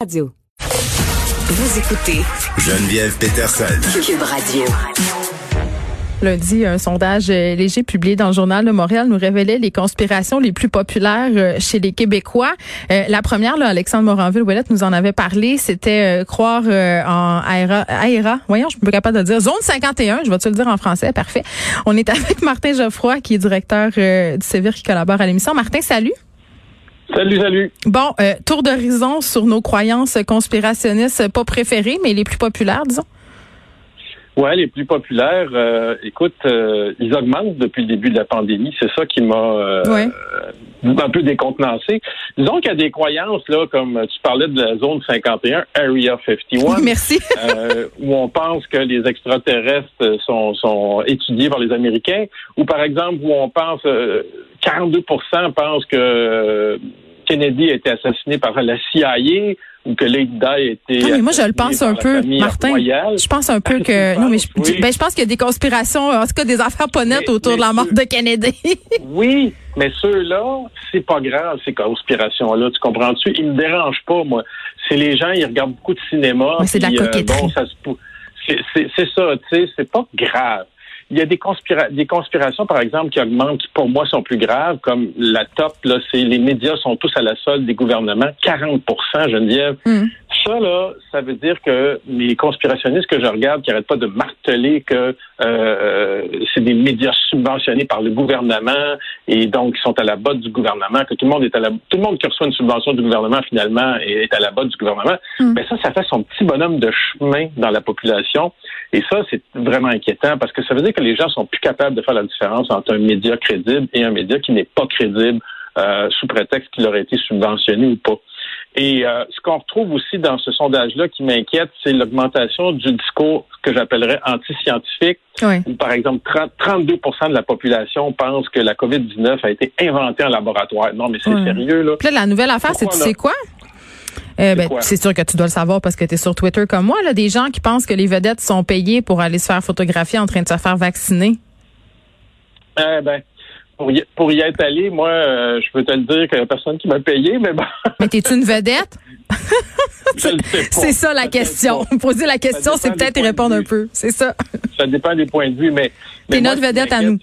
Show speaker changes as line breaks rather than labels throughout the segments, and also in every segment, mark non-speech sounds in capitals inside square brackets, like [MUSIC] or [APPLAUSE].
Radio. Vous écoutez
Geneviève Peterson.
Cube Radio.
Lundi, un sondage euh, léger publié dans le journal de Montréal nous révélait les conspirations les plus populaires euh, chez les Québécois. Euh, la première, là, Alexandre Moranville-Ouellette nous en avait parlé, c'était croire en AERA. Voyons, je suis pas capable de dire. Zone 51, je vais te le dire en français, parfait. On est [LAUGHS] avec Martin Geoffroy, qui est directeur du Sévir, qui collabore à l'émission. Martin, salut.
Salut, salut.
Bon, tour d'horizon sur nos croyances conspirationnistes, pas préférées, mais les plus populaires, disons.
Ouais, les plus populaires, euh, écoute, euh, ils augmentent depuis le début de la pandémie. C'est ça qui m'a euh, un peu décontenancé. Disons qu'il y a des croyances, là, comme tu parlais de la zone 51, Area 51. [LAUGHS]
merci.
où on pense que les extraterrestres sont, sont étudiés par les Américains, ou par exemple où on pense, 42 pensent que Kennedy a été assassiné par la CIA ou que Lady Di a été.
Non, mais moi, je le pense un peu, Martin. Je pense un peu que. [LAUGHS] Non, mais je, ben, je pense qu'il y a des conspirations, en tout cas des affaires pas nettes autour de la mort de Kennedy. [LAUGHS]
oui, mais ceux-là, c'est pas grave, ces conspirations-là. Tu comprends-tu? Ils me dérangent pas, moi. C'est les gens, ils regardent beaucoup de cinéma.
c'est de la euh, coquetterie. bon, ça
c'est ça, tu sais, c'est pas grave. Il y a des, conspira des conspirations, par exemple, qui augmentent, qui pour moi sont plus graves, comme la top, là, c'est les médias sont tous à la solde des gouvernements, 40% Geneviève. Mm. Ça, là, ça veut dire que les conspirationnistes que je regarde, qui n'arrêtent pas de marteler que euh, c'est des médias subventionnés par le gouvernement et donc ils sont à la botte du gouvernement, que tout le monde est à la tout le monde qui reçoit une subvention du gouvernement finalement est à la botte du gouvernement. Ben ça, ça fait son petit bonhomme de chemin dans la population. Et ça, c'est vraiment inquiétant parce que ça veut dire que les gens sont plus capables de faire la différence entre un média crédible et un média qui n'est pas crédible euh, sous prétexte qu'il aurait été subventionné ou pas. Et euh, ce qu'on retrouve aussi dans ce sondage-là qui m'inquiète, c'est l'augmentation du discours que j'appellerais anti-scientifique. Où, par exemple, 32% de la population pense que la COVID-19 a été inventée en laboratoire. Non, mais c'est sérieux, là.
Puis là, la nouvelle affaire, c'est tu sais quoi? Euh, ben, c'est sûr que tu dois le savoir parce que tu es sur Twitter comme moi, là, des gens qui pensent que les vedettes sont payées pour aller se faire photographier en train de se faire vacciner.
Eh ben, pour y, être allé, moi, euh, je peux te le dire qu'il n'y a personne qui m'a payé, mais bon.
Mais t'es-tu une vedette? [LAUGHS] c'est ça la question. Poser la question, c'est peut-être y répondre un peu. C'est ça.
Ça dépend des points de vue, mais.
T'es notre vedette à nous.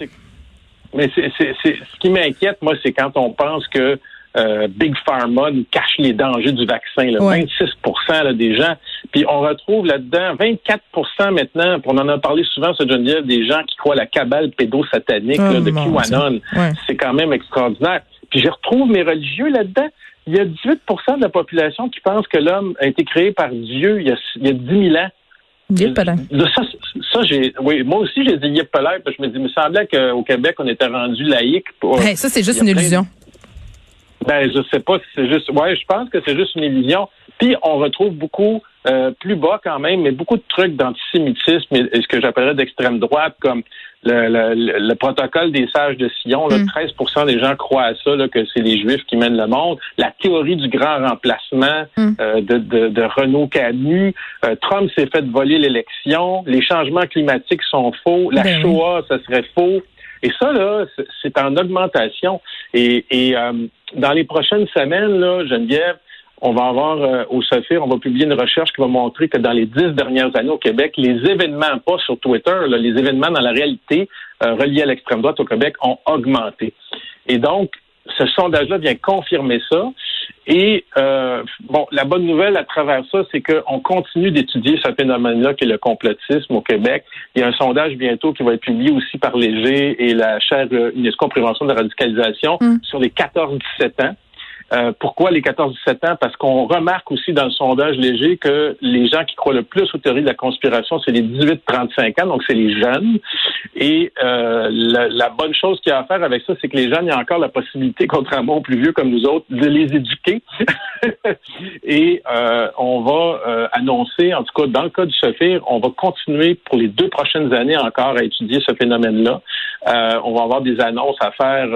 Mais c'est, ce qui m'inquiète, moi, c'est quand on pense que euh, Big Pharma nous cache les dangers du vaccin. 26% des gens. Puis on retrouve là-dedans 24% maintenant, on en a parlé souvent, ce Geneviève, des gens qui croient à la cabale pédosatanique oh, de QAnon. C'est quand même extraordinaire. Puis je retrouve mes religieux là-dedans. Il y a 18% de la population qui pense que l'homme a été créé par Dieu il y a, il y a 10 000 ans. Ça, ça j'ai, oui, moi aussi j'ai dit yep parce que je me dis, il me semblait qu'au Québec on était rendu laïque.
Pour, ça c'est juste une illusion.
Ben, je sais pas si c'est juste. Ouais, je pense que c'est juste une illusion. Puis on retrouve beaucoup euh, plus bas quand même, mais beaucoup de trucs d'antisémitisme et, ce que j'appellerais d'extrême droite, comme le, protocole des sages de Sion. Là, 13 mm. des gens croient à ça, là, que c'est les Juifs qui mènent le monde. La théorie du grand remplacement mm. euh, de, de, de, Renaud Camus. Euh, Trump s'est fait voler l'élection. Les changements climatiques sont faux. La ben Shoah, ça serait faux. Et ça, là, c'est en augmentation. Et, et dans les prochaines semaines, là, Geneviève, on va avoir euh, au SOFIR, on va publier une recherche qui va montrer que dans les dix dernières années au Québec, les événements, pas sur Twitter, les événements dans la réalité euh, reliés à l'extrême droite au Québec ont augmenté. Et donc, ce sondage-là vient confirmer ça. Et euh, bon, la bonne nouvelle à travers ça, c'est qu'on continue d'étudier ce phénomène-là qui est le complotisme au Québec. Il y a un sondage bientôt qui va être publié aussi par Léger et la chaire UNESCO Prévention de la radicalisation mm. sur les 14-17 ans. Euh, pourquoi les 14-17 ans? Parce qu'on remarque aussi dans le sondage léger que les gens qui croient le plus aux théories de la conspiration, c'est les 18-35 ans, donc c'est les jeunes. Et euh, la, bonne chose qu'il y a à faire avec ça, c'est que les jeunes, il y a encore la possibilité, [LAUGHS] contrairement aux plus vieux comme nous autres, de les éduquer. [LAUGHS] [LAUGHS] Et euh, on va annoncer, en tout cas dans le cas du SOFIR, on va continuer pour les deux prochaines années encore à étudier ce phénomène-là. on va avoir des annonces à faire.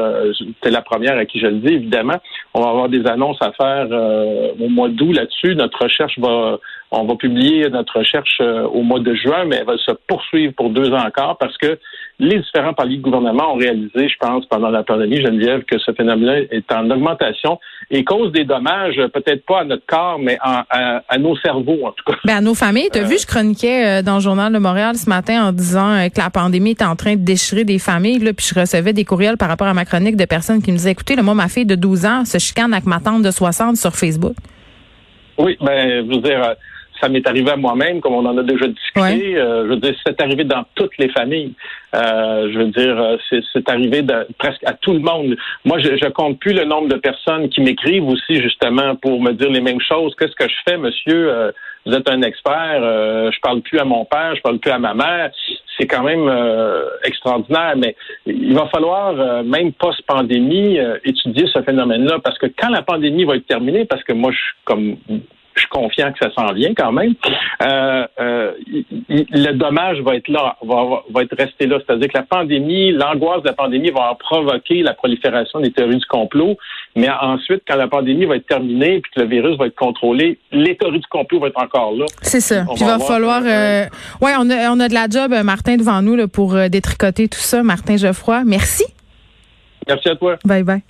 c'est la première à qui je le dis, évidemment. On va avoir des annonces à faire euh, au mois d'août là-dessus. Notre recherche va, on va publier notre recherche euh, au mois de juin, mais elle va se poursuivre pour deux ans encore parce que les différents paliers de gouvernement ont réalisé, je pense, pendant la pandémie, Geneviève, que ce phénomène est en augmentation et cause des dommages, peut-être pas à notre corps, mais à, nos cerveaux, en tout cas.
Ben, à nos familles. Tu as vu, je chroniquais dans le journal de Montréal ce matin en disant que la pandémie est en train de déchirer des familles, là, puis je recevais des courriels par rapport à ma chronique de personnes qui me disaient, écoutez, là, moi, ma fille de 12 ans se chicane avec ma tante de 60 sur Facebook.
Oui, ben, je veux dire, ça m'est arrivé à moi-même, comme on en a déjà discuté. Euh, je veux dire, c'est arrivé dans toutes les familles. Euh, je veux dire, euh, c'est arrivé presque à tout le monde. Moi, je, je compte plus le nombre de personnes qui m'écrivent aussi justement pour me dire les mêmes choses. Qu'est-ce que je fais, monsieur? Vous êtes un expert. je parle plus à mon père, je parle plus à ma mère. C'est quand même extraordinaire. Mais il va falloir, même post-pandémie, étudier ce phénomène-là parce que quand la pandémie va être terminée, parce que moi, je suis comme je suis confiant que ça s'en vient quand même. Euh, euh, le dommage va être là, va, va être resté là. C'est-à-dire que la pandémie, l'angoisse de la pandémie va provoquer la prolifération des théories du complot. Mais ensuite, quand la pandémie va être terminée puis que le virus va être contrôlé, les théories du complot vont être encore là.
C'est ça. puis il va, falloir. Euh, ouais, on a, on a de la job, Martin, devant nous là, pour détricoter tout ça. Martin Geoffroy, merci.
Merci à toi.
Bye bye.